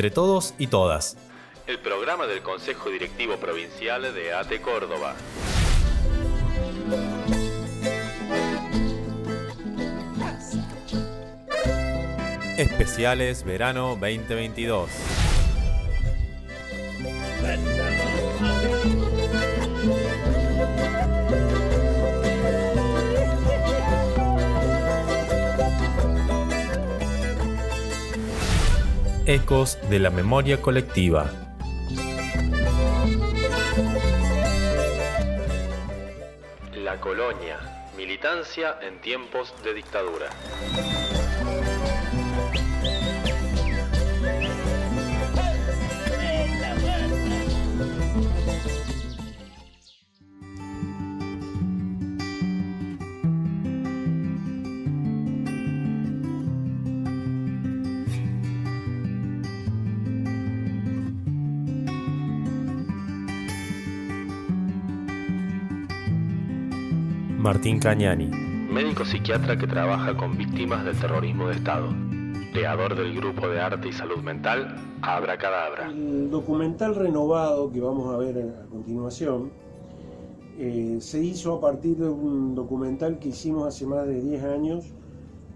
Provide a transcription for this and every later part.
Entre todos y todas. El programa del Consejo Directivo Provincial de ATE Córdoba. Especiales Verano 2022. Ecos de la memoria colectiva. La colonia. Militancia en tiempos de dictadura. Martín Cañani. Médico psiquiatra que trabaja con víctimas del terrorismo de Estado. Creador del grupo de arte y salud mental Abracadabra. El documental renovado que vamos a ver a continuación eh, se hizo a partir de un documental que hicimos hace más de 10 años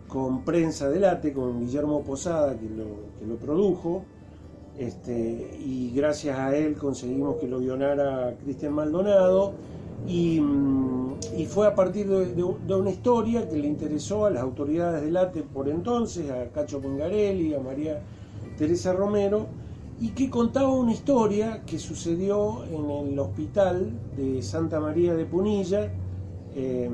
con Prensa del ATE, con Guillermo Posada, que lo, que lo produjo, este, y gracias a él conseguimos que lo guionara Cristian Maldonado, y, mm, y fue a partir de, una historia que le interesó a las autoridades del ATE por entonces, a Cacho Pongarelli, a María Teresa Romero, y que contaba una historia que sucedió en el hospital de Santa María de Punilla eh,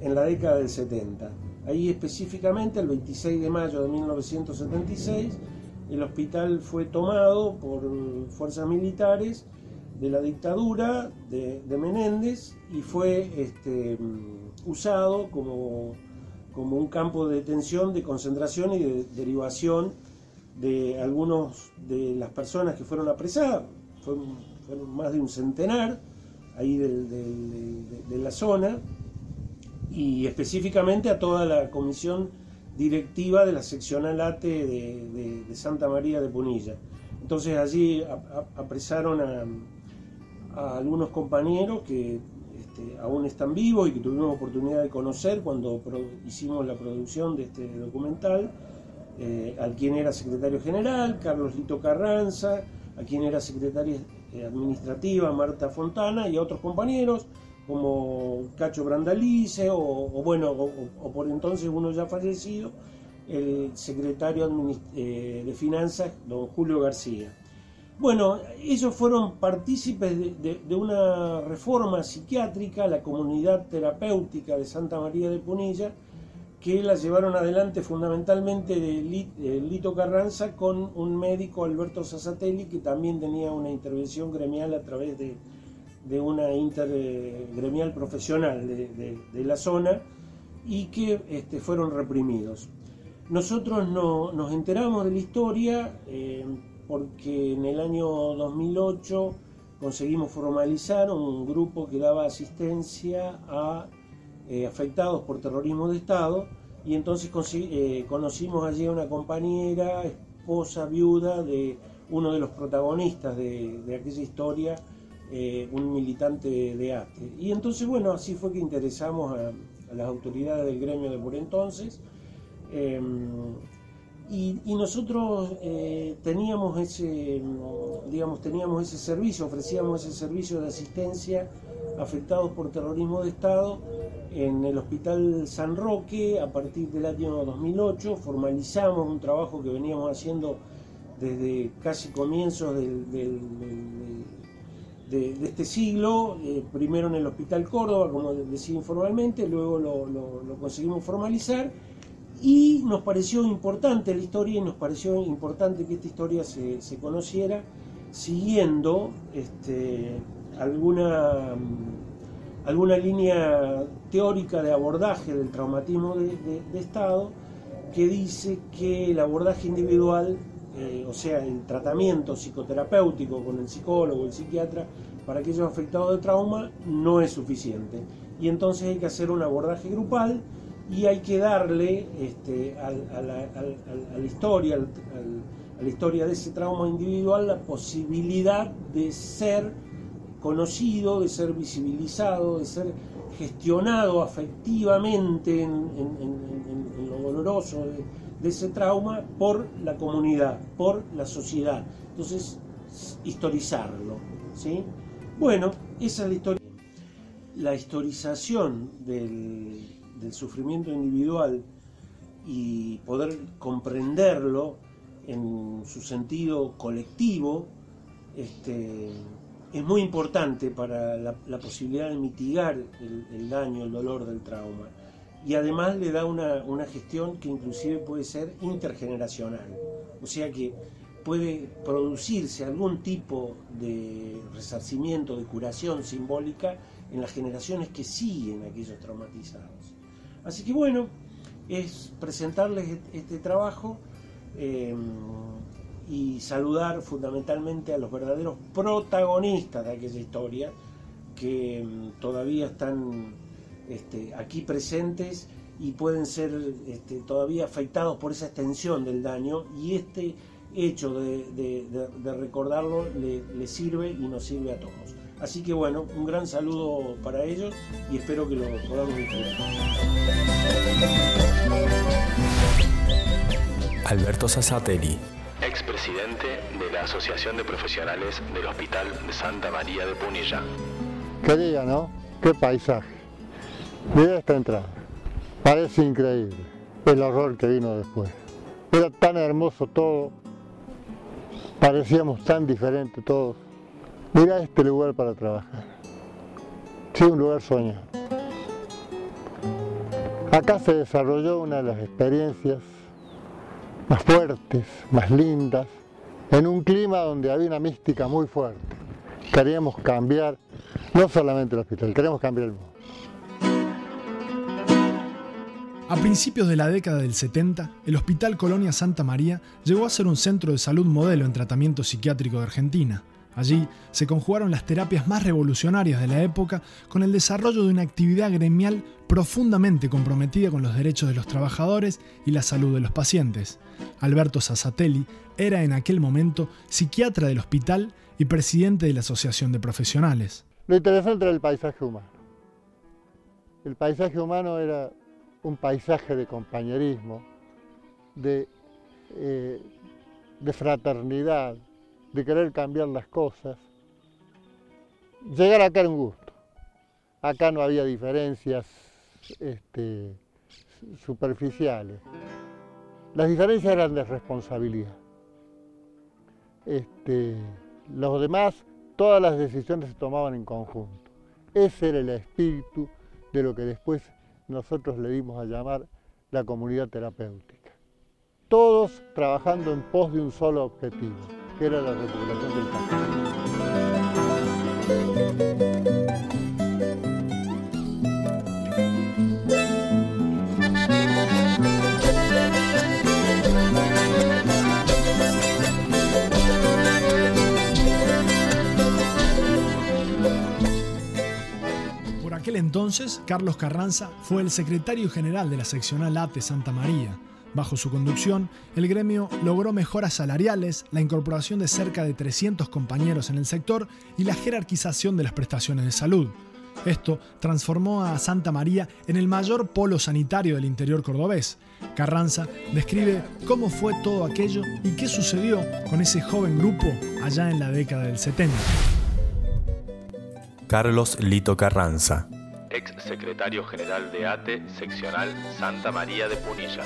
en la década del 70. Ahí específicamente, el 26 de mayo de 1976, el hospital fue tomado por fuerzas militares de la dictadura de, de Menéndez y fue este, usado como, como un campo de detención, de concentración y de derivación de algunos de las personas que fueron apresadas. Fueron, más de un centenar ahí de, la zona y específicamente a toda la comisión directiva de la seccional ATE de, de- de Santa María de Punilla. Entonces allí apresaron a, a algunos compañeros que este, aún están vivos y que tuvimos oportunidad de conocer cuando hicimos la producción de este documental, eh, al quien era secretario general, Carlos Lito Carranza, a quien era secretaria eh, administrativa, Marta Fontana, y a otros compañeros como Cacho Brandalice, o, bueno, o, por entonces uno ya fallecido, el secretario eh, de Finanzas, don Julio García. Bueno, ellos fueron partícipes de, una reforma psiquiátrica, la comunidad terapéutica de Santa María de Punilla, que la llevaron adelante fundamentalmente de Li- eh, Lito Carranza con un médico, Alberto Sassatelli, que también tenía una intervención gremial a través de, una intergremial profesional de, de- de la zona y que este, fueron reprimidos. Nosotros no- nos enteramos de la historia eh, porque en el año 2008 conseguimos formalizar un grupo que daba asistencia a eh, afectados por terrorismo de Estado y entonces eh, conocimos allí a una compañera, esposa, viuda de uno de los protagonistas de, de aquella historia, eh, un militante de, ATE. Y entonces, bueno, así fue que interesamos a, a las autoridades del gremio de por entonces. Y, nosotros eh, teníamos ese, mm, digamos, teníamos ese servicio, ofrecíamos ese servicio de asistencia afectados por terrorismo de Estado en el Hospital San Roque a partir del año 2008. Formalizamos un trabajo que veníamos haciendo desde casi comienzos de, este siglo, eh, primero en el Hospital Córdoba, como decía informalmente, luego lo conseguimos formalizar y nos pareció importante la historia y nos pareció importante que esta historia se, se conociera siguiendo este, alguna, mm, alguna línea teórica de abordaje del traumatismo de, Estado que dice que el abordaje individual, eh, o sea, el tratamiento psicoterapéutico con el psicólogo, el psiquiatra, para aquellos afectados de trauma no es suficiente. Y entonces hay que hacer un abordaje grupal y hay que darle este, a, la, a la historia, a la historia de ese trauma individual la posibilidad de ser conocido, de ser visibilizado, de ser gestionado afectivamente en, lo doloroso de, de, ese trauma por la comunidad, por la sociedad. Entonces, historizarlo. ¿sí? Bueno, esa es la historia. La historización del, del sufrimiento individual y poder comprenderlo en su sentido colectivo, este, es muy importante para la, posibilidad de mitigar el, daño, el dolor del trauma. Y además le da una, una, gestión que inclusive puede ser intergeneracional. O sea que puede producirse algún tipo de resarcimiento, de curación simbólica en las generaciones que siguen a aquellos traumatizados. Así que bueno, es presentarles este trabajo. Eh, y saludar fundamentalmente a los verdaderos protagonistas de aquella historia que mm, todavía están este, aquí presentes y pueden ser este, todavía afectados por esa extensión del daño y este hecho de, recordarlo le, sirve y nos sirve a todos. Así que bueno, un gran saludo para ellos y espero que lo podamos disfrutar. Alberto Sassatelli expresidente de la Asociación de Profesionales del Hospital de Santa María de Punilla. Qué día, ¿no? Qué paisaje. Mira esta entrada. Parece increíble el horror que vino después. Era tan hermoso todo. Parecíamos tan diferentes todos. Mira este lugar para trabajar. Sí, un lugar soñado. Acá se desarrolló una de las experiencias más fuertes, más lindas, en un clima donde había una mística muy fuerte. Queríamos cambiar no solamente el hospital, queríamos cambiar el mundo. A principios de la década del 70, el Hospital Colonia Santa María llegó a ser un centro de salud modelo en tratamiento psiquiátrico de Argentina. Allí se conjugaron las terapias más revolucionarias de la época con el desarrollo de una actividad gremial profundamente comprometida con los derechos de los trabajadores y la salud de los pacientes. Alberto Sassatelli era en aquel momento psiquiatra del hospital y presidente de la Asociación de Profesionales. Lo interesante era el paisaje humano. El paisaje humano era un paisaje de compañerismo, de, eh, de fraternidad, de querer cambiar las cosas. Llegar acá era un gusto. Acá no había diferencias este, superficiales. Las diferencias eran de responsabilidad. Este, los demás, todas las decisiones se tomaban en conjunto. Ese era el espíritu de lo que después nosotros le dimos a llamar la comunidad terapéutica. Todos trabajando en pos de un solo objetivo, que era la del aquel entonces, Carlos Carranza fue el secretario general de la seccional ATE Santa María Bajo su conducción, el gremio logró mejoras salariales, la incorporación de cerca de 300 compañeros en el sector y la jerarquización de las prestaciones de salud. Esto transformó a Santa María en el mayor polo sanitario del interior cordobés. Carranza describe cómo fue todo aquello y qué sucedió con ese joven grupo allá en la década del 70. Carlos Lito Carranza, ex secretario general de ATE seccional Santa María de Punilla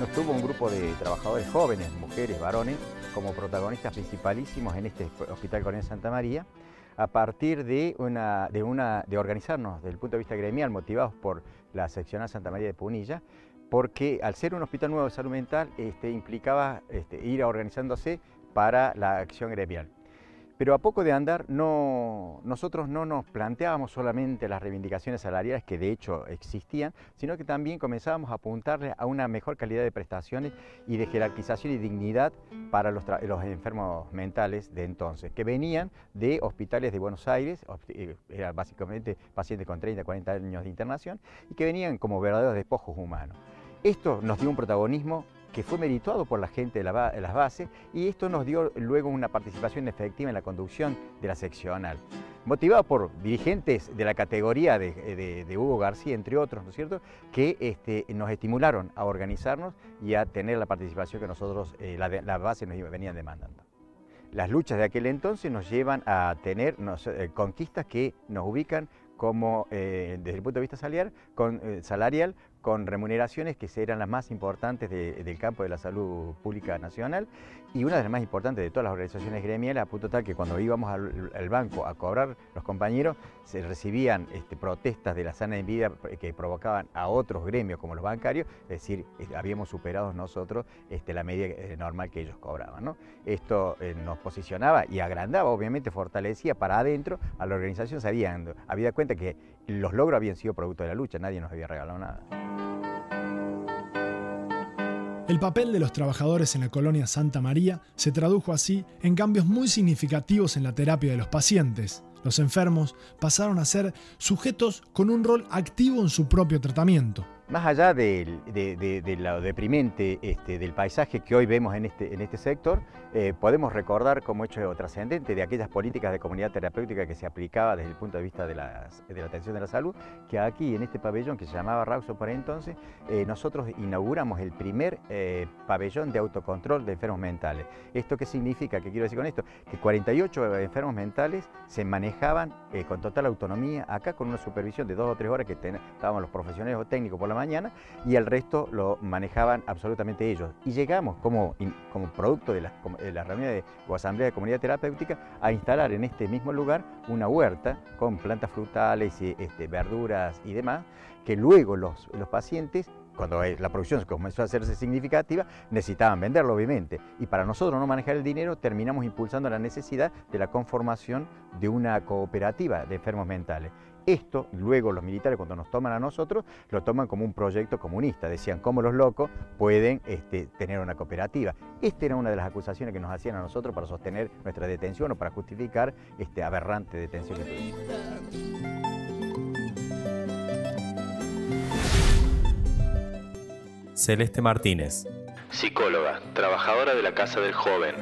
nos tuvo un grupo de trabajadores jóvenes, mujeres, varones, como protagonistas principalísimos en este Hospital Coronel Santa María, a partir de, una, de, organizarnos desde el punto de vista gremial, motivados por la seccional Santa María de Punilla, porque al ser un hospital nuevo de salud mental este, implicaba este, ir organizándose para la acción gremial. Pero a poco de andar, no, nosotros no nos planteábamos solamente las reivindicaciones salariales que de hecho existían, sino que también comenzábamos a apuntarle a una mejor calidad de prestaciones y de jerarquización y dignidad para los, enfermos mentales de entonces, que venían de hospitales de Buenos Aires, eh, eran básicamente pacientes con 30, 40 años de internación, y que venían como verdaderos despojos humanos. Esto nos dio un protagonismo que fue merituado por la gente de, las bases y esto nos dio luego una participación efectiva en la conducción de la seccional. Motivado por dirigentes de la categoría de, Hugo García, entre otros, ¿no es cierto?, que este, nos estimularon a organizarnos y a tener la participación que nosotros, eh, las la bases nos venían demandando. Las luchas de aquel entonces nos llevan a tener eh, conquistas que nos ubican como eh, desde el punto de vista salarial, con, salarial con remuneraciones que eran las más importantes del campo de la salud pública nacional y una de las más importantes de todas las organizaciones gremiales, a punto tal que cuando íbamos al, banco a cobrar los compañeros, se recibían este, protestas de la sana envidia que provocaban a otros gremios como los bancarios, es decir, habíamos superado nosotros este, la media eh, normal que ellos cobraban. Esto eh, nos posicionaba y agrandaba, obviamente fortalecía para adentro a la organización, se había cuenta que los logros habían sido producto de la lucha, nadie nos había regalado nada. El papel de los trabajadores en la colonia Santa María se tradujo así en cambios muy significativos en la terapia de los pacientes. Los enfermos pasaron a ser sujetos con un rol activo en su propio tratamiento. Más allá de, lo deprimente este, del paisaje que hoy vemos en este, este sector, eh, podemos recordar como hecho trascendente de aquellas políticas de comunidad terapéutica que se aplicaba desde el punto de vista de, la atención de la salud, que aquí en este pabellón que se llamaba Rauso por entonces, eh, nosotros inauguramos el primer eh, pabellón de autocontrol de enfermos mentales. ¿Esto qué significa? ¿Qué quiero decir con esto? Que 48 enfermos mentales se manejaban con total autonomía acá con una supervisión de dos o tres horas que estábamos los profesionales o técnicos por la mañana y el resto lo manejaban absolutamente ellos. Y llegamos como, producto de la, la reunión de, o asamblea de comunidad terapéutica a instalar en este mismo lugar una huerta con plantas frutales, y, este, verduras y demás, que luego los, los pacientes cuando la producción comenzó a hacerse significativa, necesitaban venderlo, obviamente. Y para nosotros no manejar el dinero, terminamos impulsando la necesidad de la conformación de una cooperativa de enfermos mentales. Esto, luego los militares cuando nos toman a nosotros, lo toman como un proyecto comunista. Decían, ¿cómo los locos pueden este, tener una cooperativa? Esta era una de las acusaciones que nos hacían a nosotros para sostener nuestra detención o para justificar este aberrante detención que tuvimos. Celeste Martínez. Psicóloga, trabajadora de la Casa del Joven,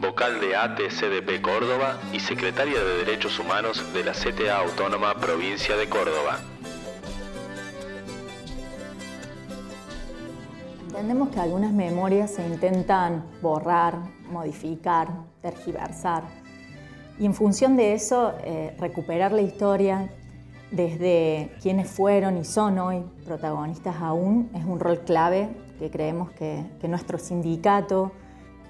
vocal de ATCDP Córdoba y secretaria de Derechos Humanos de la CTA Autónoma Provincia de Córdoba. Entendemos que algunas memorias se intentan borrar, modificar, tergiversar y en función de eso eh, recuperar la historia desde quienes fueron y son hoy protagonistas aún es un rol clave que creemos que nuestro sindicato,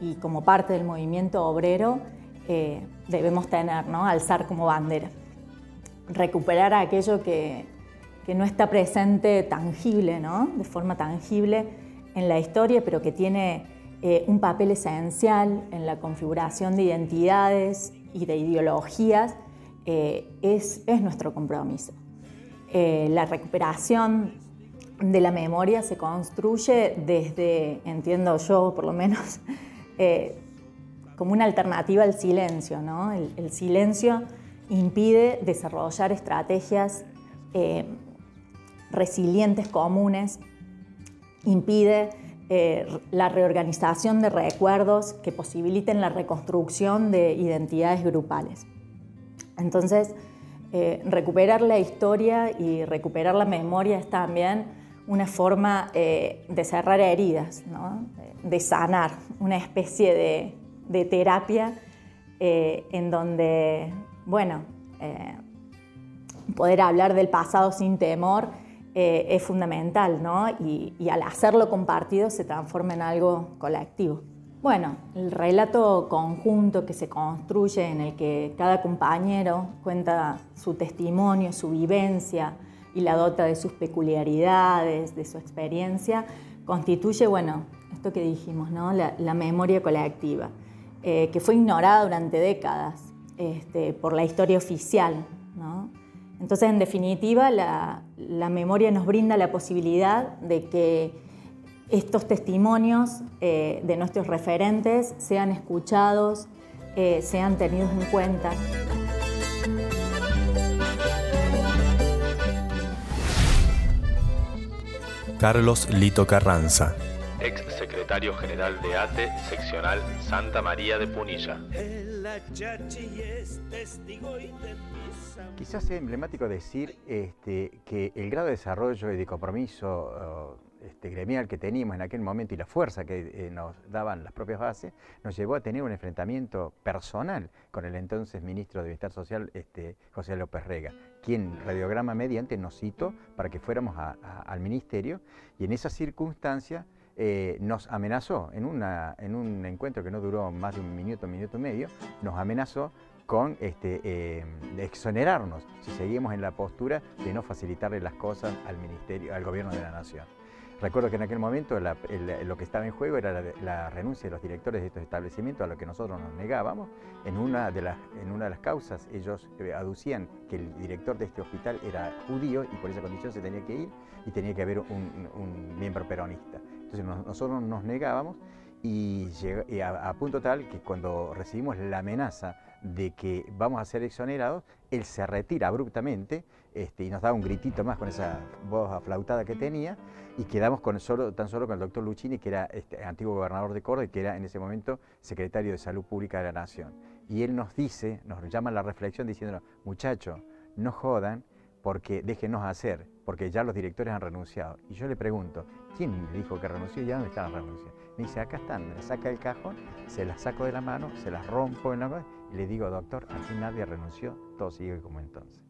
y como parte del movimiento obrero eh, debemos tener, ¿no? alzar como bandera. Recuperar aquello que, que no está presente tangible, ¿no? de forma tangible en la historia, pero que tiene eh, un papel esencial en la configuración de identidades y de ideologías, eh, es, es, nuestro compromiso. la recuperación de la memoria se construye desde, entiendo yo por lo menos, eh, como una alternativa al silencio. ¿no? El, silencio impide desarrollar estrategias eh, resilientes comunes, impide eh, la reorganización de recuerdos que posibiliten la reconstrucción de identidades grupales. Entonces, recuperar la historia y recuperar la memoria es también una forma de cerrar heridas, de sanar, una especie de, terapia eh, en donde, bueno, eh, poder hablar del pasado sin temor eh, es fundamental, ¿no? Y, y, al hacerlo compartido se transforma en algo colectivo. Bueno, el relato conjunto que se construye en el que cada compañero cuenta su testimonio, su vivencia y la dota de sus peculiaridades, de su experiencia, constituye, bueno, esto que dijimos, ¿no? la, memoria colectiva, eh, que fue ignorada durante décadas este, por la historia oficial. Entonces, en definitiva, la, memoria nos brinda la posibilidad de que estos testimonios eh, de nuestros referentes sean escuchados, eh, sean tenidos en cuenta. Carlos Lito Carranza secretario general de ATE, seccional Santa María de Punilla. Quizás sea emblemático decir este, que el grado de desarrollo y de compromiso este, gremial que teníamos en aquel momento y la fuerza que eh, nos daban las propias bases, nos llevó a tener un enfrentamiento personal con el entonces ministro de Bienestar Social, este, José López Rega, quien radiograma mediante nos citó para que fuéramos al ministerio y en esa circunstancia eh, nos amenazó en, un encuentro que no duró más de un minuto, minuto y medio, nos amenazó con este, eh, exonerarnos si seguíamos en la postura de no facilitarle las cosas al ministerio, al gobierno de la nación. Recuerdo que en aquel momento lo que estaba en juego era la, renuncia de los directores de estos establecimientos a lo que nosotros nos negábamos. En una de las, causas ellos eh, aducían que el director de este hospital era judío y por esa condición se tenía que ir y tenía que haber un, miembro peronista. Entonces nosotros nos negábamos y, a, punto tal que cuando recibimos la amenaza de que vamos a ser exonerados, él se retira abruptamente este, y nos da un gritito más con esa voz aflautada que tenía y quedamos con tan solo con el doctor Luchini, que era este, antiguo gobernador de Córdoba y que era en ese momento secretario de Salud Pública de la Nación. Y él nos dice, nos llama a la reflexión diciéndonos, muchachos, no jodan porque déjenos hacer, porque ya los directores han renunciado. Y yo le pregunto, ¿quién le dijo que renunció y ya dónde están las renuncias? Me dice, acá están, me saca el cajón, se las saco de la mano, se las rompo en la y le digo, doctor, aquí nadie renunció, todo sigue como entonces.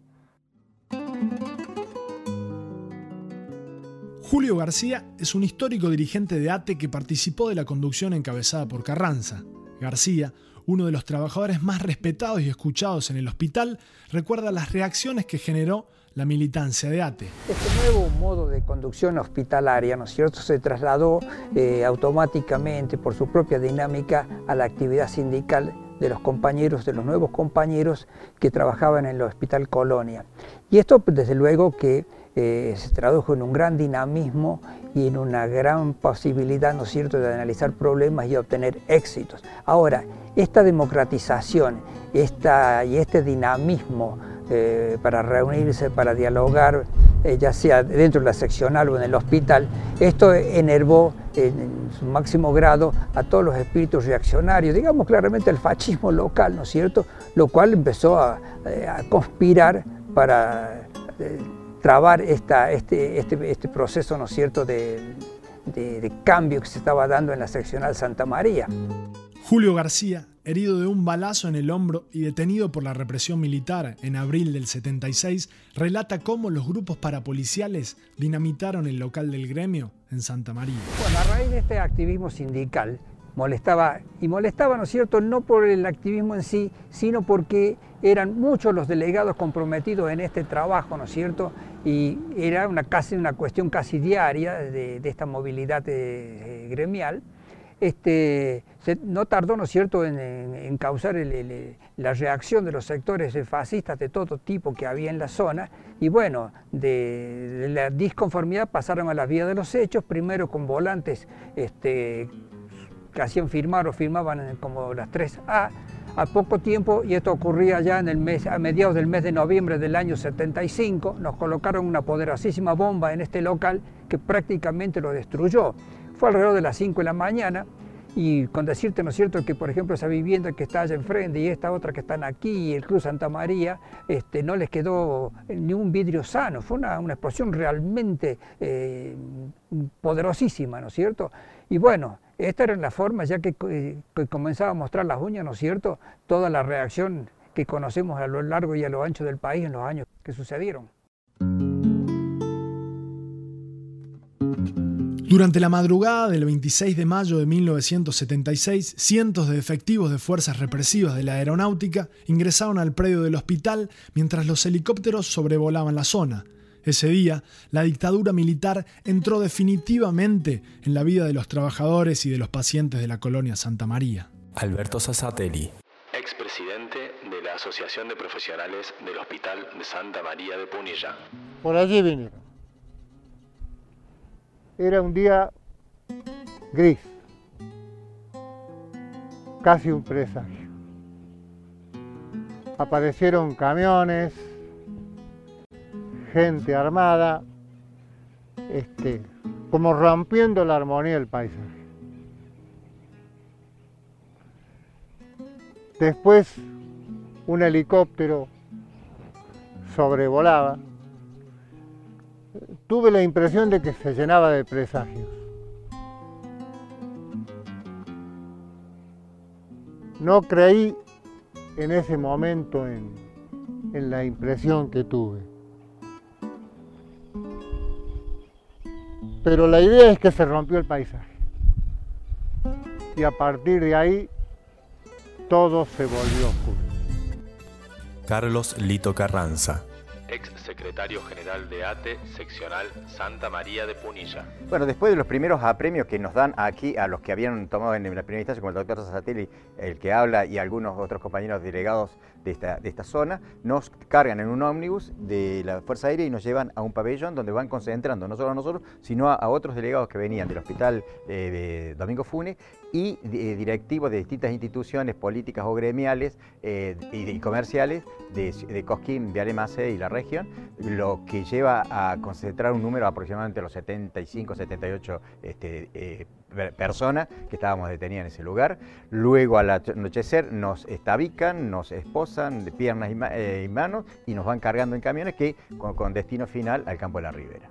Julio García es un histórico dirigente de ATE que participó de la conducción encabezada por Carranza. García, uno de los trabajadores más respetados y escuchados en el hospital, recuerda las reacciones que generó la militancia de ATE. Este nuevo modo de conducción hospitalaria, ¿no es cierto?, se trasladó eh, automáticamente por su propia dinámica a la actividad sindical de los compañeros, de los nuevos compañeros que trabajaban en el Hospital Colonia. Y esto, desde luego, que eh, se tradujo en un gran dinamismo y en una gran posibilidad, ¿no es cierto?, de analizar problemas y obtener éxitos. Ahora, esta democratización esta, y este dinamismo eh, para reunirse, para dialogar, eh, ya sea dentro de la seccional o en el hospital, esto enervó en, su máximo grado a todos los espíritus reaccionarios, digamos claramente el fascismo local, ¿no es cierto?, lo cual empezó a, conspirar para trabar esta, este, este, este, proceso, ¿no es cierto?, de, de cambio que se estaba dando en la seccional Santa María. Julio García, herido de un balazo en el hombro y detenido por la represión militar en abril del 76, relata cómo los grupos parapoliciales dinamitaron el local del gremio en Santa María. Bueno, a raíz de este activismo sindical, molestaba, y molestaba, ¿no es cierto?, no por el activismo en sí, sino porque eran muchos los delegados comprometidos en este trabajo, ¿no es cierto?, y era una, casi, una cuestión casi diaria de, esta movilidad eh, gremial. Este, no tardó, ¿no es cierto?, en, causar la reacción de los sectores fascistas de todo tipo que había en la zona, y bueno, de, la disconformidad pasaron a la vía de los hechos, primero con volantes este, que hacían firmar o firmaban como las 3A, a poco tiempo, y esto ocurría ya en el mes, a mediados del mes de noviembre del año 75, nos colocaron una poderosísima bomba en este local que prácticamente lo destruyó. Fue alrededor de las 5 de la mañana, y con decirte, ¿no es cierto?, que por ejemplo esa vivienda que está allá enfrente y esta otra que están aquí, el Cruz Santa María, este, no les quedó ni un vidrio sano. Fue una, explosión realmente eh, poderosísima, ¿no es cierto? Y bueno, esta era la forma, ya que, que, comenzaba a mostrar las uñas, ¿no es cierto?, toda la reacción que conocemos a lo largo y a lo ancho del país en los años que sucedieron. Durante la madrugada del 26 de mayo de 1976, cientos de efectivos de fuerzas represivas de la aeronáutica ingresaron al predio del hospital mientras los helicópteros sobrevolaban la zona. Ese día, la dictadura militar entró definitivamente en la vida de los trabajadores y de los pacientes de la colonia Santa María. Alberto Sassatelli, expresidente de la Asociación de Profesionales del Hospital de Santa María de Punilla. Por allí vinieron era un día gris, casi un presagio. Aparecieron camiones, gente armada, este, como rompiendo la armonía del paisaje. Después un helicóptero sobrevolaba Tuve la impresión de que se llenaba de presagios. No creí en ese momento en, en la impresión que tuve. Pero la idea es que se rompió el paisaje. Y a partir de ahí todo se volvió oscuro. Carlos Lito Carranza secretario general de ATE, seccional Santa María de Punilla. Bueno, después de los primeros apremios que nos dan aquí a los que habían tomado en la primera instancia, como el doctor Sasatelli, el que habla, y algunos otros compañeros delegados de esta, de esta zona, nos cargan en un ómnibus de la Fuerza Aérea y nos llevan a un pabellón donde van concentrando no solo a nosotros, sino a, otros delegados que venían del hospital eh, de Domingo Fune y eh, directivos de distintas instituciones políticas o gremiales eh, y, comerciales de, de Cosquín, de Alemase y la región, lo que lleva a concentrar un número aproximadamente los 75, 78 este, personas que estábamos detenidas en ese lugar. Luego al anochecer nos estabican, nos esposan de piernas eh, y, manos y nos van cargando en camiones que con, destino final al campo de la Ribera.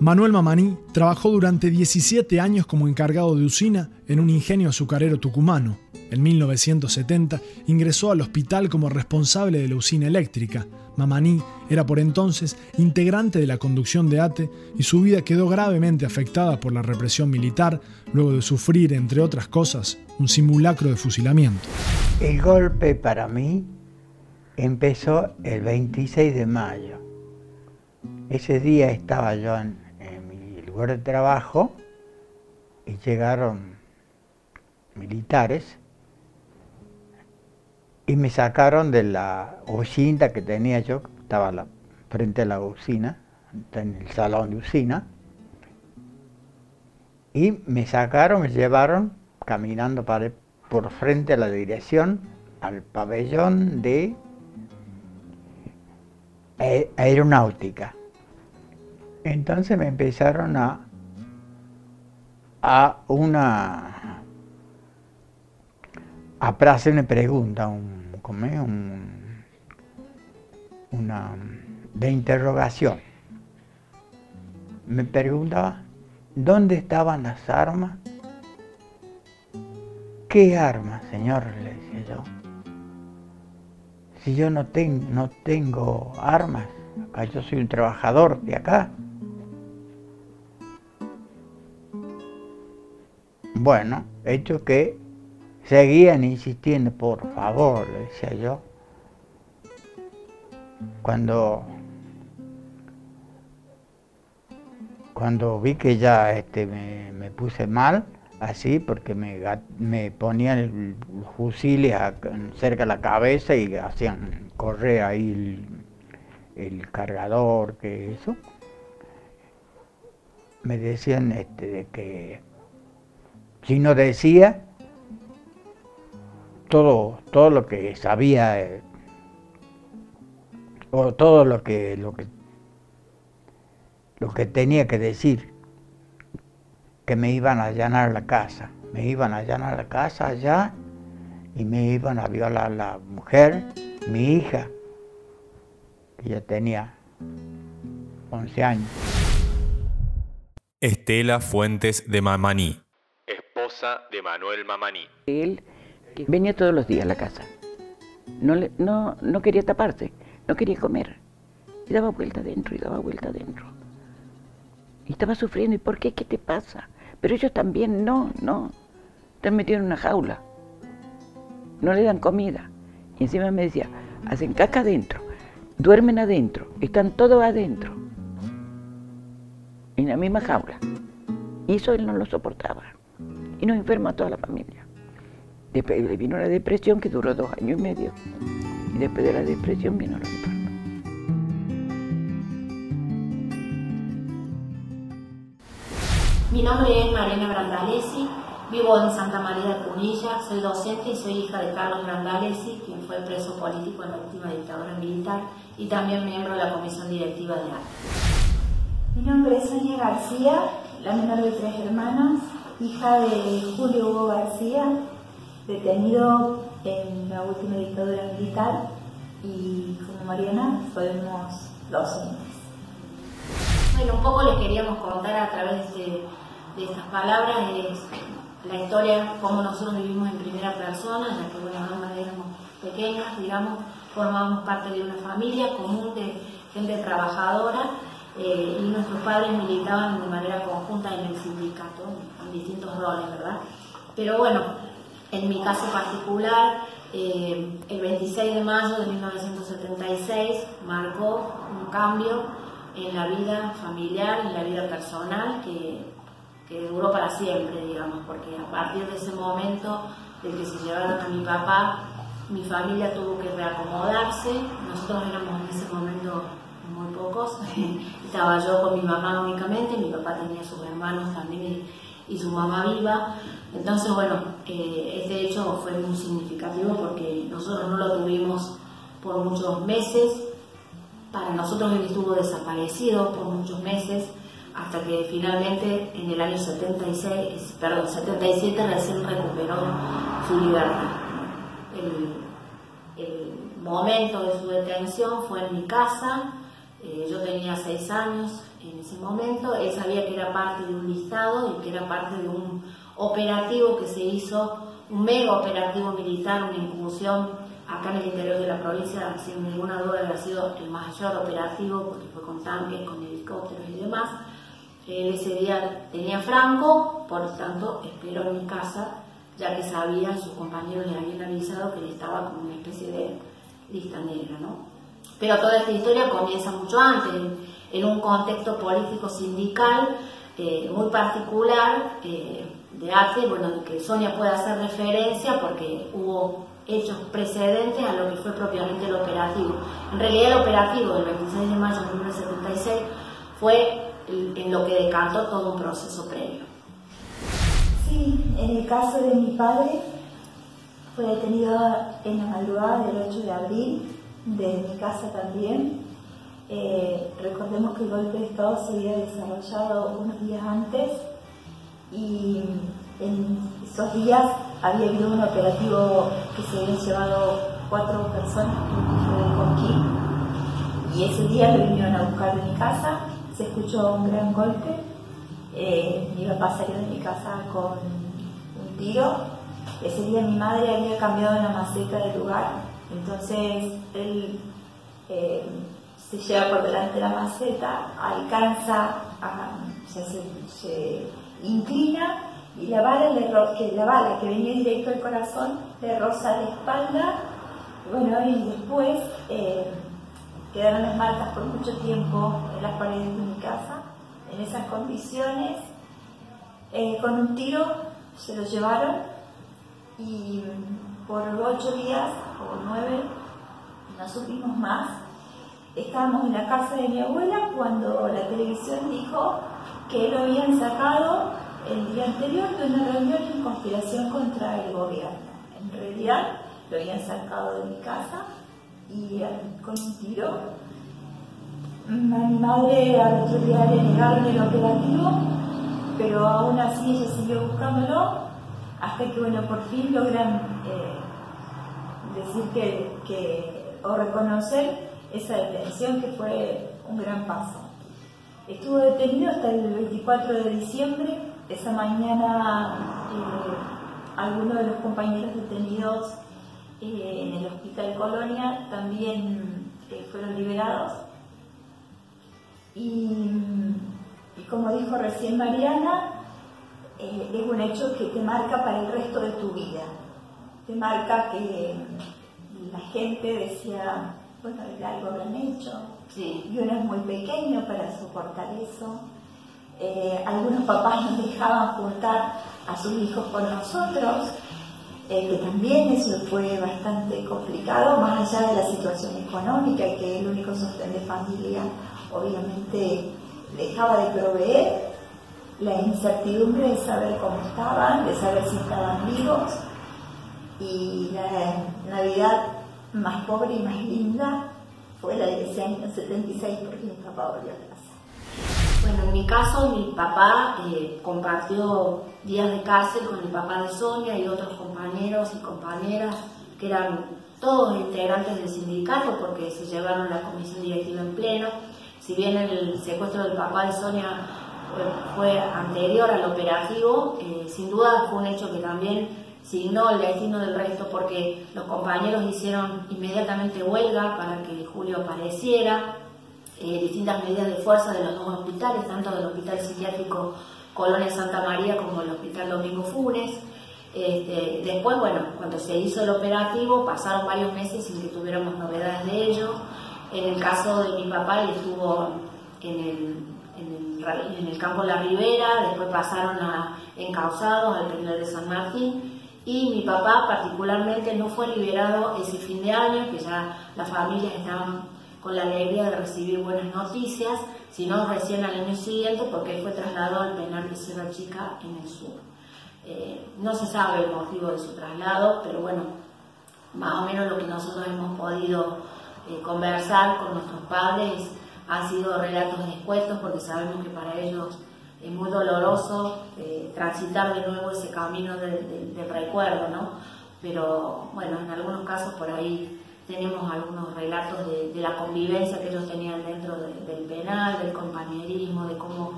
Manuel Mamaní trabajó durante 17 años como encargado de usina en un ingenio azucarero tucumano. En 1970 ingresó al hospital como responsable de la usina eléctrica, Mamaní era por entonces integrante de la conducción de ATE y su vida quedó gravemente afectada por la represión militar luego de sufrir, entre otras cosas, un simulacro de fusilamiento. El golpe para mí empezó el 26 de mayo. Ese día estaba yo en, mi lugar de trabajo y llegaron militares y me sacaron de la usina que tenía yo, estaba frente a la usina, en el salón de usina, y me sacaron, me llevaron caminando por frente a la dirección al pabellón de aeronáutica. Entonces me empezaron a, a una a una pregunta, un, una de interrogación. Me preguntaba, ¿dónde estaban las armas? ¿Qué armas, señor? Le decía yo. Si yo no, no tengo armas, acá yo soy un trabajador de acá. Bueno, hecho que seguían insistiendo, por favor, le decía yo. Cuando, cuando vi que ya este, me, puse mal, así, porque me, me ponían los fusiles cerca de la cabeza y hacían correr ahí el, el cargador, que eso, me decían este, de que si no decía, todo, todo lo que sabía, eh, o todo lo que, lo que, lo que tenía que decir, que me iban a allanar la casa, me iban a allanar la casa allá y me iban a violar a la mujer, mi hija, que ya tenía 11 años. Estela Fuentes de Mamaní. Esposa de Manuel Mamaní. Él venía todos los días a la casa. No, no, no quería taparse, no quería comer. Y daba vuelta adentro y daba vuelta adentro. Y estaba sufriendo, ¿y por qué? ¿Qué te pasa? Pero ellos también, no, no. Están metidos en una jaula. No le dan comida. Y encima me decía, hacen caca adentro, duermen adentro, están todos adentro. En la misma jaula. Y eso él no lo soportaba. Y nos enferma a toda la familia. Después le vino la depresión que duró dos años y medio. Y después de la depresión vino la infarto. Mi nombre es Mariana Brandalesi, vivo en Santa María de Punilla, soy docente y soy hija de Carlos Brandalesi, quien fue preso político en la última dictadura militar y también miembro de la comisión directiva de ARTE. Mi nombre es Sonia García, la menor de tres hermanas, hija de Julio Hugo García, detenido en la última dictadura militar y como Mariana fuimos docentes. Bueno, un poco les queríamos contar a través de, de estas palabras la historia, cómo nosotros vivimos en primera persona, la que, bueno, ambas éramos pequeñas, digamos, formábamos parte de una familia común de gente trabajadora eh, y nuestros padres militaban de manera conjunta en el sindicato, en distintos roles, ¿verdad? Pero bueno, en mi caso particular, eh, el 26 de mayo de 1976 marcó un cambio en la vida familiar, en la vida personal, que, que duró para siempre, digamos, porque a partir de ese momento de que se llevaron a mi papá, mi familia tuvo que reacomodarse, nosotros éramos en ese momento muy pocos, estaba yo con mi mamá únicamente, mi papá tenía sus hermanos también y, su mamá viva, entonces bueno, eh, este hecho fue muy significativo porque nosotros no lo tuvimos por muchos meses, para nosotros él estuvo desaparecido por muchos meses, hasta que finalmente en el año 76, perdón, 77 recién recuperó su libertad. El, el momento de su detención fue en mi casa, eh, yo tenía seis años en ese momento, él sabía que era parte de un listado y que era parte de un operativo que se hizo, un mega operativo militar, una incursión acá en el interior de la provincia, sin ninguna duda ha sido el mayor operativo porque fue con tanques, con helicópteros y demás. Él ese día tenía Franco, por lo tanto esperó en mi casa, ya que sabía, sus compañeros le habían avisado que él estaba como una especie de lista negra, ¿no? Pero toda esta historia comienza mucho antes, en, un contexto político sindical eh, muy particular eh, de ATE, bueno, que Sonia puede hacer referencia porque hubo hechos precedentes a lo que fue propiamente el operativo. En realidad el operativo del 26 de mayo de 1976 fue en lo que decantó todo un proceso previo. Sí, en el caso de mi padre fue detenido en la madrugada del 8 de abril de mi casa también. Eh, recordemos que el golpe de Estado se había desarrollado unos días antes y en esos días había habido un operativo que se habían llevado cuatro personas de Coquín y ese día lo vinieron a buscar de mi casa, se escuchó un gran golpe, eh, mi papá salió de mi casa con un tiro, ese día mi madre había cambiado la maceta de lugar entonces él eh, se lleva por delante la maceta, alcanza, se, inclina y la bala, que, la bala que venía directo al corazón le roza la espalda. Bueno, y después eh, quedaron las por mucho tiempo en las paredes de mi casa, en esas condiciones. Eh, con un tiro se lo llevaron y por ocho días o nueve, no supimos más. Estábamos en la casa de mi abuela cuando la televisión dijo que lo habían sacado el día anterior de una reunión en conspiración contra el gobierno. En realidad lo habían sacado de mi casa y con un tiro. A mi madre a la autoridad le negaron el operativo, pero aún así ella siguió buscándolo hasta que bueno, por fin logran eh, decir que, o reconocer esa detención que fue un gran paso. Estuvo detenido hasta el 24 de diciembre, esa mañana eh, algunos de los compañeros detenidos eh, en el Hospital Colonia también fueron liberados. Y, y como dijo recién Mariana, eh, es un hecho que te marca para el resto de tu vida. Te marca que la gente decía, bueno, algo han hecho, y uno es muy pequeño para soportar eso. Eh, algunos papás nos dejaban juntar a sus hijos con nosotros, eh, que también eso fue bastante complicado, más allá de la situación económica, que el único sostén de familia obviamente dejaba de proveer, la incertidumbre de saber cómo estaban, de saber si estaban vivos. Y la Navidad más pobre y más linda fue la de ese año 76 porque mi papá volvió a casa. Bueno, en mi caso, mi papá eh, compartió días de cárcel con el papá de Sonia y otros compañeros y compañeras que eran todos integrantes del sindicato porque se llevaron la comisión directiva en pleno. Si bien el secuestro del papá de Sonia eh, fue anterior al operativo, eh, sin duda fue un hecho que también signó el destino del resto porque los compañeros hicieron inmediatamente huelga para que Julio apareciera, eh, distintas medidas de fuerza de los dos hospitales, tanto del Hospital Psiquiátrico Colonia Santa María como el Hospital Domingo Funes. Este, después, bueno, cuando se hizo el operativo, pasaron varios meses sin que tuviéramos novedades de ello. En el caso de mi papá, él estuvo en el, en el, campo La Ribera, después pasaron a Encausados, al penal de San Martín, y mi papá particularmente no fue liberado ese fin de año, que ya las familias estaban con la alegría de recibir buenas noticias, sino recién al año siguiente, porque él fue trasladado al penal de Sierra Chica en el sur. Eh, no se sabe el motivo de su traslado, pero bueno, más o menos lo que nosotros hemos podido eh, conversar con nuestros padres han sido relatos despuestos, porque sabemos que para ellos es muy doloroso eh, transitar de nuevo ese camino del recuerdo, ¿no? Pero bueno, en algunos casos por ahí tenemos algunos relatos de, la convivencia que ellos tenían dentro del penal, del compañerismo, de cómo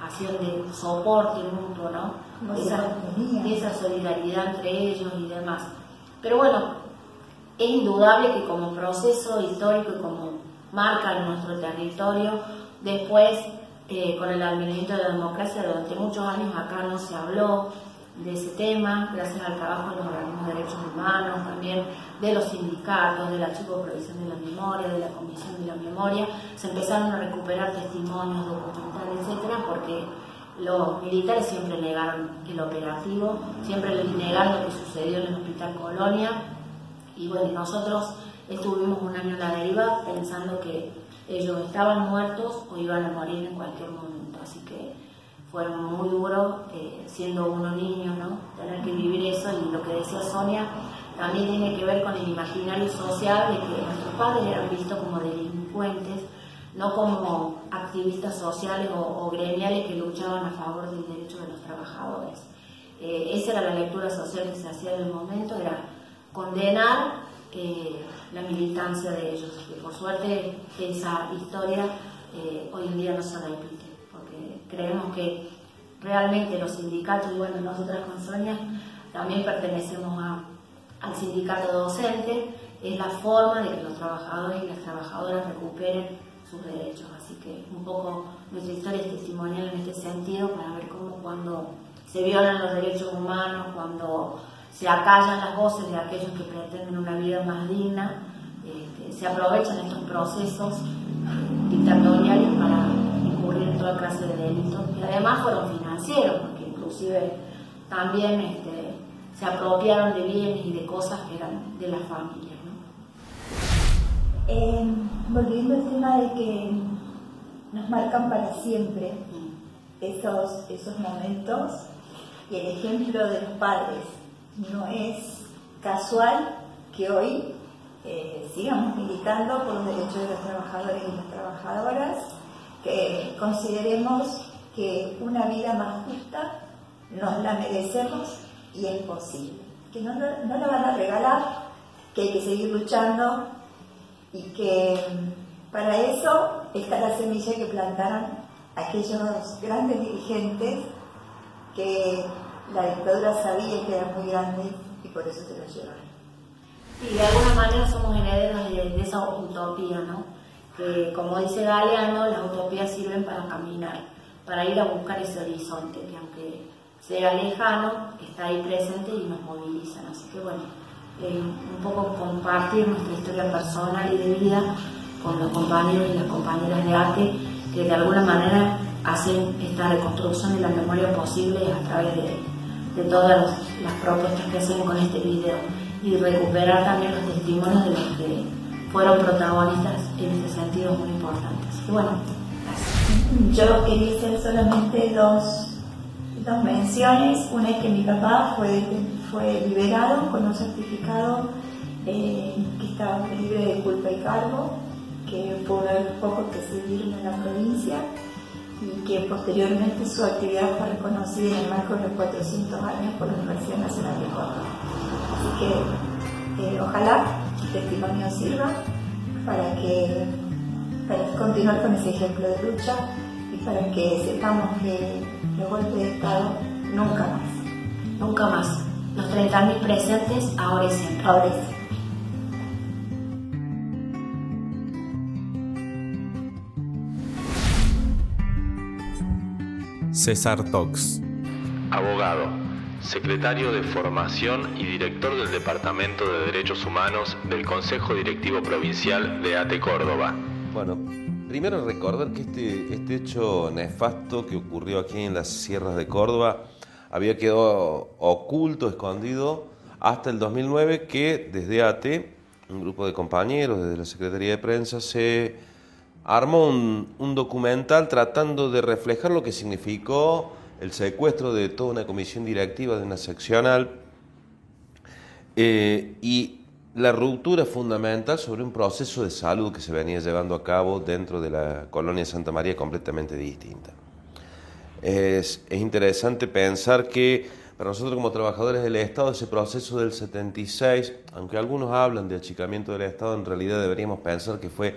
hacían de soporte mutuo, ¿no? esa, solidaridad entre ellos y demás. Pero bueno, es indudable que como proceso histórico y como marca en nuestro territorio, después eh, con el advenimiento de la democracia durante muchos años acá no se habló de ese tema, gracias al trabajo de los organismos de derechos humanos, también de los sindicatos, del Archivo de Provisión de la Memoria, de la Comisión de la Memoria, se empezaron a recuperar testimonios documentales, etcétera, porque los militares siempre negaron el operativo, siempre negaron lo que sucedió en el Hospital Colonia. Y bueno, nosotros estuvimos un año en la deriva pensando que ellos estaban muertos o iban a morir en cualquier momento, así que fue muy duro eh, siendo uno niño, ¿no? Tener que vivir eso y lo que decía Sonia también tiene que ver con el imaginario social de que nuestros padres eran vistos como delincuentes no como activistas sociales o, gremiales que luchaban a favor del derecho de los trabajadores. Eh, esa era la lectura social que se hacía en el momento, era condenar eh, la militancia de ellos. Y por suerte esa historia eh, hoy en día no se repite, porque creemos que realmente los sindicatos, y bueno, nosotras con Sonia también pertenecemos al sindicato docente, es la forma de que los trabajadores y las trabajadoras recuperen sus derechos. Así que un poco nuestra historia es testimonial en este sentido para ver cómo cuando se violan los derechos humanos, cuando se acallan las voces de aquellos que pretenden una vida más digna, este, se aprovechan estos procesos dictatoriales para incurrir en toda clase de delitos y además fueron financieros, porque inclusive también este, se apropiaron de bienes y de cosas que eran de la familia. Eh, volviendo al tema de que nos marcan para siempre esos, esos momentos y el ejemplo de los padres. No es casual que hoy eh, sigamos militando por los derechos de los trabajadores y las trabajadoras, que consideremos que una vida más justa nos la merecemos y es posible. Que no, no la van a regalar, que hay que seguir luchando y que para eso está la semilla que plantaron aquellos grandes dirigentes que la dictadura sabía que era muy grande y por eso se lo llevaron. Y de alguna manera somos herederos de, esa utopía, ¿no? Que como dice Galeano, las utopías sirven para caminar, para ir a buscar ese horizonte, que aunque sea lejano, está ahí presente y nos movilizan. Así que bueno, eh, un poco compartir nuestra historia personal y de vida con los compañeros y las compañeras de arte que de alguna manera hacen esta reconstrucción de la memoria posible a través de, todas las, propuestas que hacen con este video y recuperar también los testimonios de los que fueron protagonistas en este sentido muy importantes. Y bueno, Yo quería hacer solamente dos, dos menciones. Una es que mi papá fue fue liberado con un certificado eh, que estaba libre de culpa y cargo, que fue uno de los pocos que se en la provincia. Y que posteriormente su actividad fue reconocida en el marco de los 400 años por la Universidad Nacional de Córdoba. Así que eh, ojalá el testimonio sirva para que para continuar con ese ejemplo de lucha y para que sepamos que los golpes de Estado nunca más. Nunca más. Los 30.000 presentes ahora y siempre. Ahora y. César Tox. Abogado, secretario de Formación y director del Departamento de Derechos Humanos del Consejo Directivo Provincial de ATE Córdoba. Bueno, primero recordar que este, este hecho nefasto que ocurrió aquí en las sierras de Córdoba había quedado oculto, escondido, hasta el 2009 que desde ATE, un grupo de compañeros desde la Secretaría de Prensa, se armó un, documental tratando de reflejar lo que significó el secuestro de toda una comisión directiva de una seccional eh, y la ruptura fundamental sobre un proceso de salud que se venía llevando a cabo dentro de la colonia Santa María completamente distinta. Es, es interesante pensar que para nosotros como trabajadores del Estado ese proceso del 76, aunque algunos hablan de achicamiento del Estado, en realidad deberíamos pensar que fue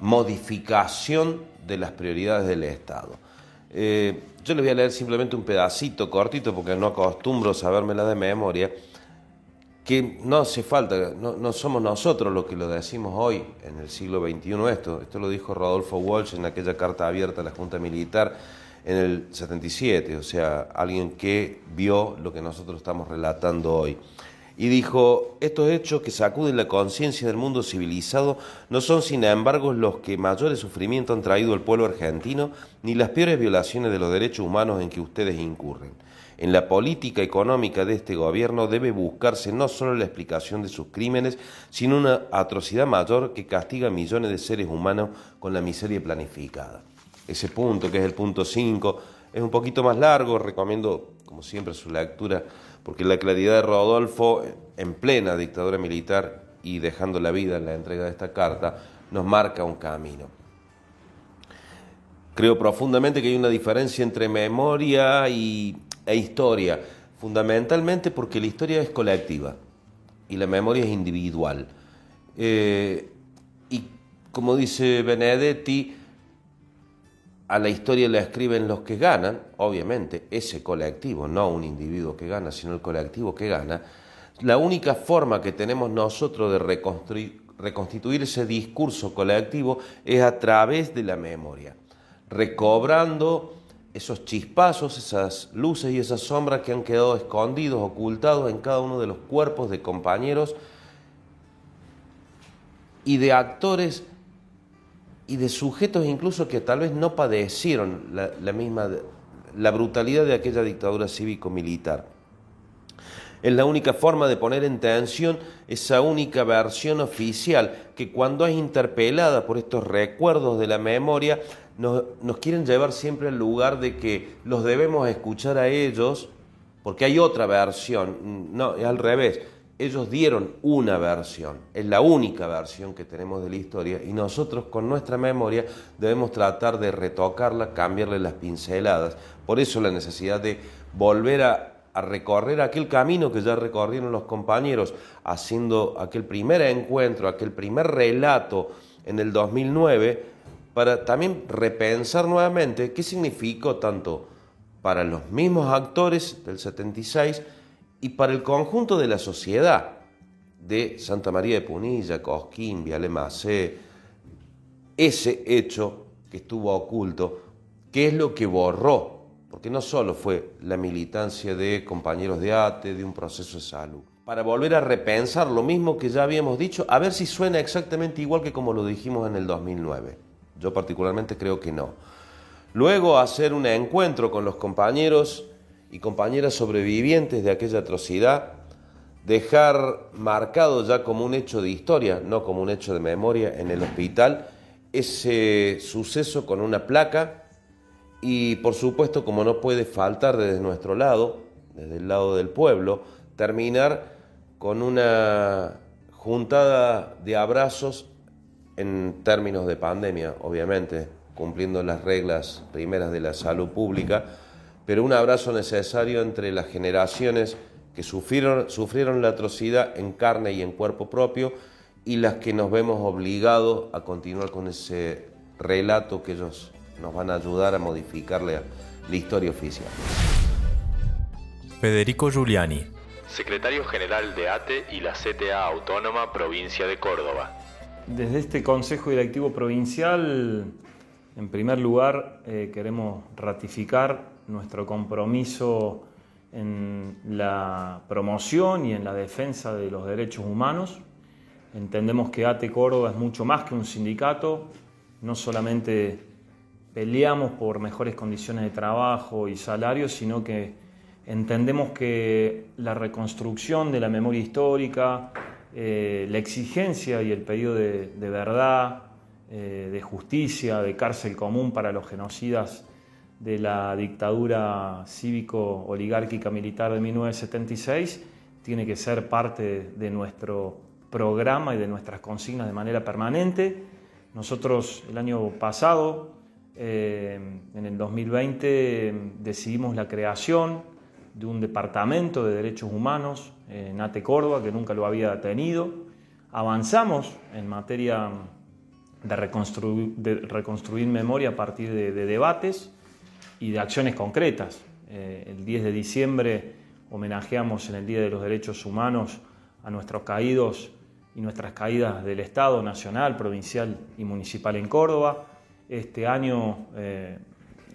modificación de las prioridades del Estado. Eh, yo les voy a leer simplemente un pedacito cortito porque no acostumbro sabérmela de memoria, que no hace falta, no, no, somos nosotros los que lo decimos hoy, en el siglo XXI, esto, esto lo dijo Rodolfo Walsh en aquella carta abierta a la Junta Militar en el 77, o sea, alguien que vio lo que nosotros estamos relatando hoy y dijo, estos hechos que sacuden la conciencia del mundo civilizado no son sin embargo los que mayores sufrimientos han traído al pueblo argentino, ni las peores violaciones de los derechos humanos en que ustedes incurren. En la política económica de este gobierno debe buscarse no solo la explicación de sus crímenes, sino una atrocidad mayor que castiga a millones de seres humanos con la miseria planificada. Ese punto, que es el punto 5, es un poquito más largo, recomiendo, como siempre, su lectura porque la claridad de Rodolfo, en plena dictadura militar y dejando la vida en la entrega de esta carta, nos marca un camino. Creo profundamente que hay una diferencia entre memoria y, e historia, fundamentalmente porque la historia es colectiva y la memoria es individual. Eh, y como dice Benedetti, a la historia la escriben los que ganan, obviamente, ese colectivo, no un individuo que gana, sino el colectivo que gana. La única forma que tenemos nosotros de reconstituir ese discurso colectivo es a través de la memoria, recobrando esos chispazos, esas luces y esas sombras que han quedado escondidos, ocultados en cada uno de los cuerpos de compañeros y de actores y de sujetos incluso que tal vez no padecieron la, misma la brutalidad de aquella dictadura cívico-militar. Es la única forma de poner en tensión esa única versión oficial que cuando es interpelada por estos recuerdos de la memoria nos, nos quieren llevar siempre al lugar de que los debemos escuchar a ellos porque hay otra versión. No, es al revés ellos dieron una versión, es la única versión que tenemos de la historia y nosotros con nuestra memoria debemos tratar de retocarla, cambiarle las pinceladas. Por eso la necesidad de volver a, recorrer aquel camino que ya recorrieron los compañeros, haciendo aquel primer encuentro, aquel primer relato en el 2009, para también repensar nuevamente qué significó tanto para los mismos actores del 76, y para el conjunto de la sociedad de Santa María de Punilla, Cosquín, Vialemacé, ese hecho que estuvo oculto, qué es lo que borró, porque no solo fue la militancia de compañeros de ATE, de un proceso de salud, para volver a repensar lo mismo que ya habíamos dicho, a ver si suena exactamente igual que como lo dijimos en el 2009. Yo particularmente creo que no. Luego hacer un encuentro con los compañeros y compañeras sobrevivientes de aquella atrocidad, dejar marcado ya como un hecho de historia, no como un hecho de memoria en el hospital, ese suceso con una placa y por supuesto como no puede faltar desde nuestro lado, desde el lado del pueblo, terminar con una juntada de abrazos en términos de pandemia, obviamente, cumpliendo las reglas primeras de la salud pública, pero un abrazo necesario entre las generaciones que sufrieron, sufrieron la atrocidad en carne y en cuerpo propio y las que nos vemos obligados a continuar con ese relato que ellos nos van a ayudar a modificarle la historia oficial. Federico Giuliani, secretario general de ATE y la CTA Autónoma Provincia de Córdoba. Desde este Consejo Directivo Provincial, en primer lugar, eh, queremos ratificar nuestro compromiso en la promoción y en la defensa de los derechos humanos. Entendemos que ATE Córdoba es mucho más que un sindicato, no solamente peleamos por mejores condiciones de trabajo y salario, sino que entendemos que la reconstrucción de la memoria histórica, eh, la exigencia y el pedido de, verdad, eh, de justicia, de cárcel común para los genocidas de la dictadura cívico-oligárquica militar de 1976 tiene que ser parte de nuestro programa y de nuestras consignas de manera permanente. Nosotros el año pasado, eh, en el 2020, decidimos la creación de un departamento de derechos humanos en ATE Córdoba, que nunca lo había tenido. Avanzamos en materia de reconstruir, de reconstruir memoria a partir de debates y de acciones concretas. Eh, el 10 de diciembre homenajeamos en el Día de los Derechos Humanos a nuestros caídos y nuestras caídas del Estado nacional, provincial y municipal en Córdoba. Este año eh,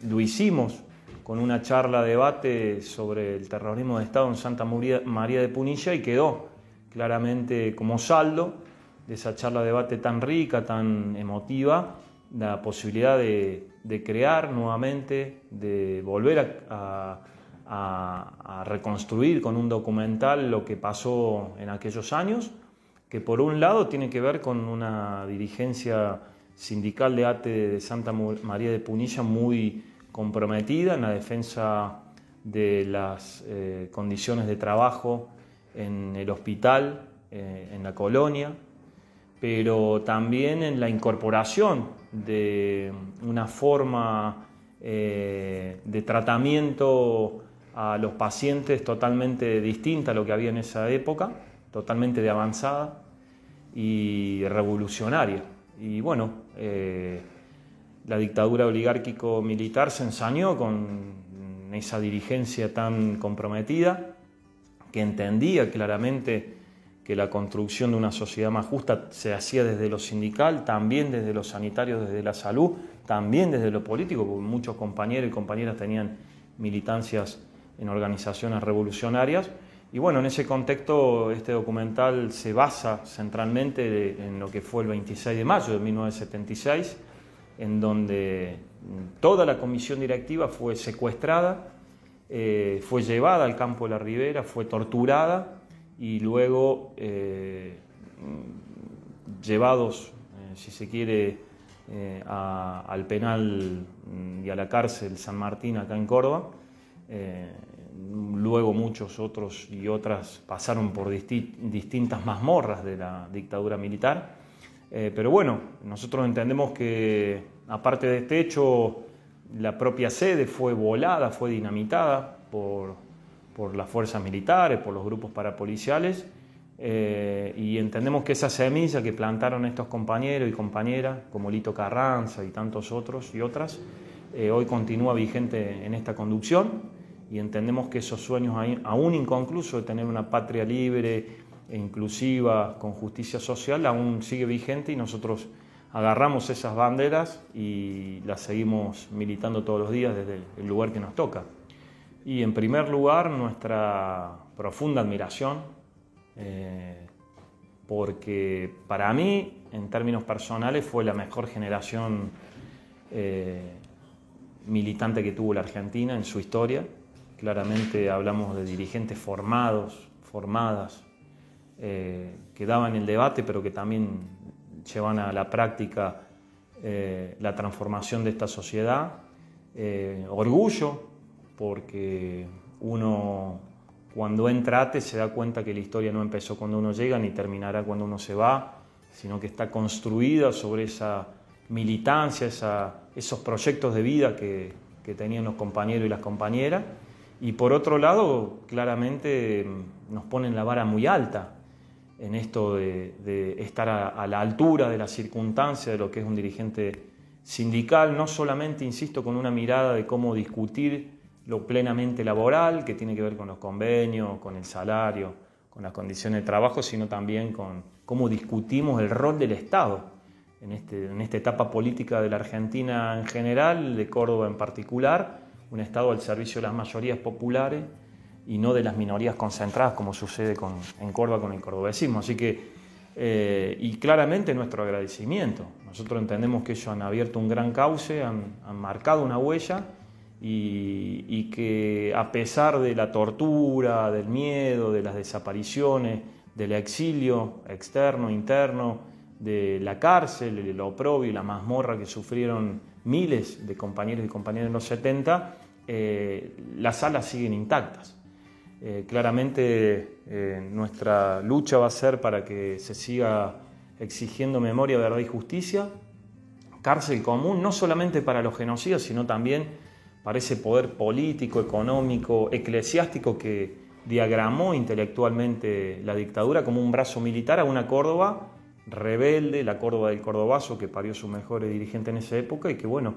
lo hicimos con una charla debate sobre el terrorismo de Estado en Santa María de Punilla y quedó claramente como saldo de esa charla debate tan rica, tan emotiva, la posibilidad de, crear nuevamente, de volver a, reconstruir con un documental lo que pasó en aquellos años, que por un lado tiene que ver con una dirigencia sindical de ATE de Santa María de Punilla muy comprometida en la defensa de las eh, condiciones de trabajo en el hospital, eh, en la colonia, pero también en la incorporación de una forma eh, de tratamiento a los pacientes totalmente distinta a lo que había en esa época, totalmente de avanzada y revolucionaria. Y bueno, eh, la dictadura oligárquico-militar se ensañó con esa dirigencia tan comprometida que entendía claramente que la construcción de una sociedad más justa se hacía desde lo sindical, también desde lo sanitario, desde la salud, también desde lo político, porque muchos compañeros y compañeras tenían militancias en organizaciones revolucionarias. Y bueno, en ese contexto este documental se basa centralmente en lo que fue el 26 de mayo de 1976, en donde toda la comisión directiva fue secuestrada, eh, fue llevada al campo de la Ribera, fue torturada y luego eh, llevados, eh, si se quiere, eh, al penal y a la cárcel San Martín acá en Córdoba. luego muchos otros y otras pasaron por distintas mazmorras de la dictadura militar. pero bueno, nosotros entendemos que aparte de este hecho, la propia sede fue volada, fue dinamitada por por las fuerzas militares, por los grupos parapoliciales, eh, y entendemos que esa semilla que plantaron estos compañeros y compañeras, como Lito Carranza y tantos otros y otras, eh, hoy continúa vigente en esta conducción y entendemos que esos sueños aún inconclusos de tener una patria libre e inclusiva, con justicia social, aún sigue vigente y nosotros agarramos esas banderas y las seguimos militando todos los días desde el lugar que nos toca. Y en primer lugar, nuestra profunda admiración, eh, porque para mí, en términos personales, fue la mejor generación eh, militante que tuvo la Argentina en su historia. Claramente hablamos de dirigentes formados, formadas, eh, que daban el debate, pero que también llevan a la práctica la transformación de esta sociedad. orgullo porque uno cuando entra se da cuenta que la historia no empezó cuando uno llega ni terminará cuando uno se va, sino que está construida sobre esa militancia, esos proyectos de vida que, tenían los compañeros y las compañeras. Y por otro lado, claramente mm, nos ponen la vara muy alta en esto de, estar a, la altura de la circunstancia de lo que es un dirigente sindical, no solamente, insisto, con una mirada de cómo discutir lo plenamente laboral, que tiene que ver con los convenios, con el salario, con las condiciones de trabajo, sino también con cómo discutimos el rol del Estado en, este, en esta etapa política de la Argentina en general, de Córdoba en particular, un Estado al servicio de las mayorías populares y no de las minorías concentradas, como sucede en Córdoba con el cordobesismo. Así que, eh, y claramente nuestro agradecimiento. Nosotros entendemos que ellos han abierto un gran cauce, han marcado una huella y, que a pesar de la tortura, del miedo, de las desapariciones, del exilio externo, interno, de la cárcel, el oprobio y la mazmorra que sufrieron miles de compañeros y compañeras en los 70, eh, las salas siguen intactas. Eh, claramente eh, nuestra lucha va a ser para que se siga exigiendo memoria, verdad y justicia, cárcel común, no solamente para los genocidas, sino también para ese poder político, económico, eclesiástico que diagramó intelectualmente la dictadura como un brazo militar a una Córdoba rebelde, la Córdoba del Cordobazo, que parió su mejor dirigente en esa época y que bueno,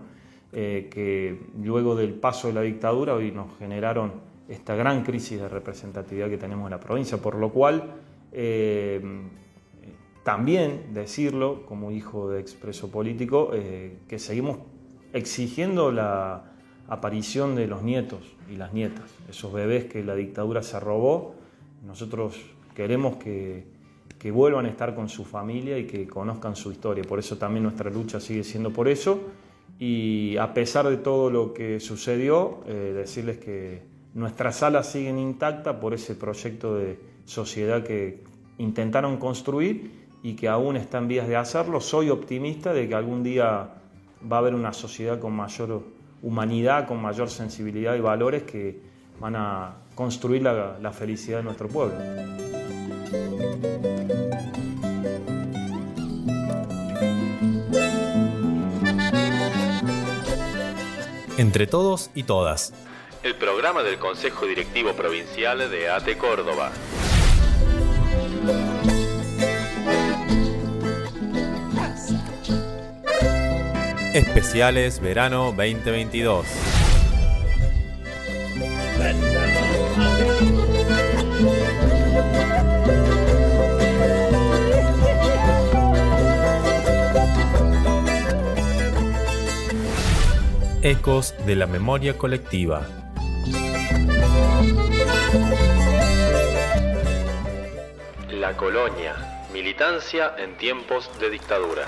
eh, que luego del paso de la dictadura hoy nos generaron esta gran crisis de representatividad que tenemos en la provincia, por lo cual eh, también decirlo como hijo de expreso político, eh, que seguimos exigiendo la aparición de los nietos y las nietas, esos bebés que la dictadura se robó, nosotros queremos que, que vuelvan a estar con su familia y que conozcan su historia, por eso también nuestra lucha sigue siendo por eso y a pesar de todo lo que sucedió, eh, decirles que Nuestras salas siguen intactas por ese proyecto de sociedad que intentaron construir y que aún está en vías de hacerlo. Soy optimista de que algún día va a haber una sociedad con mayor humanidad, con mayor sensibilidad y valores que van a construir la, la felicidad de nuestro pueblo. Entre todos y todas el programa del Consejo Directivo Provincial de ATE Córdoba. Especiales Verano 2022. Ecos de la memoria colectiva. La colonia, militancia en tiempos de dictadura.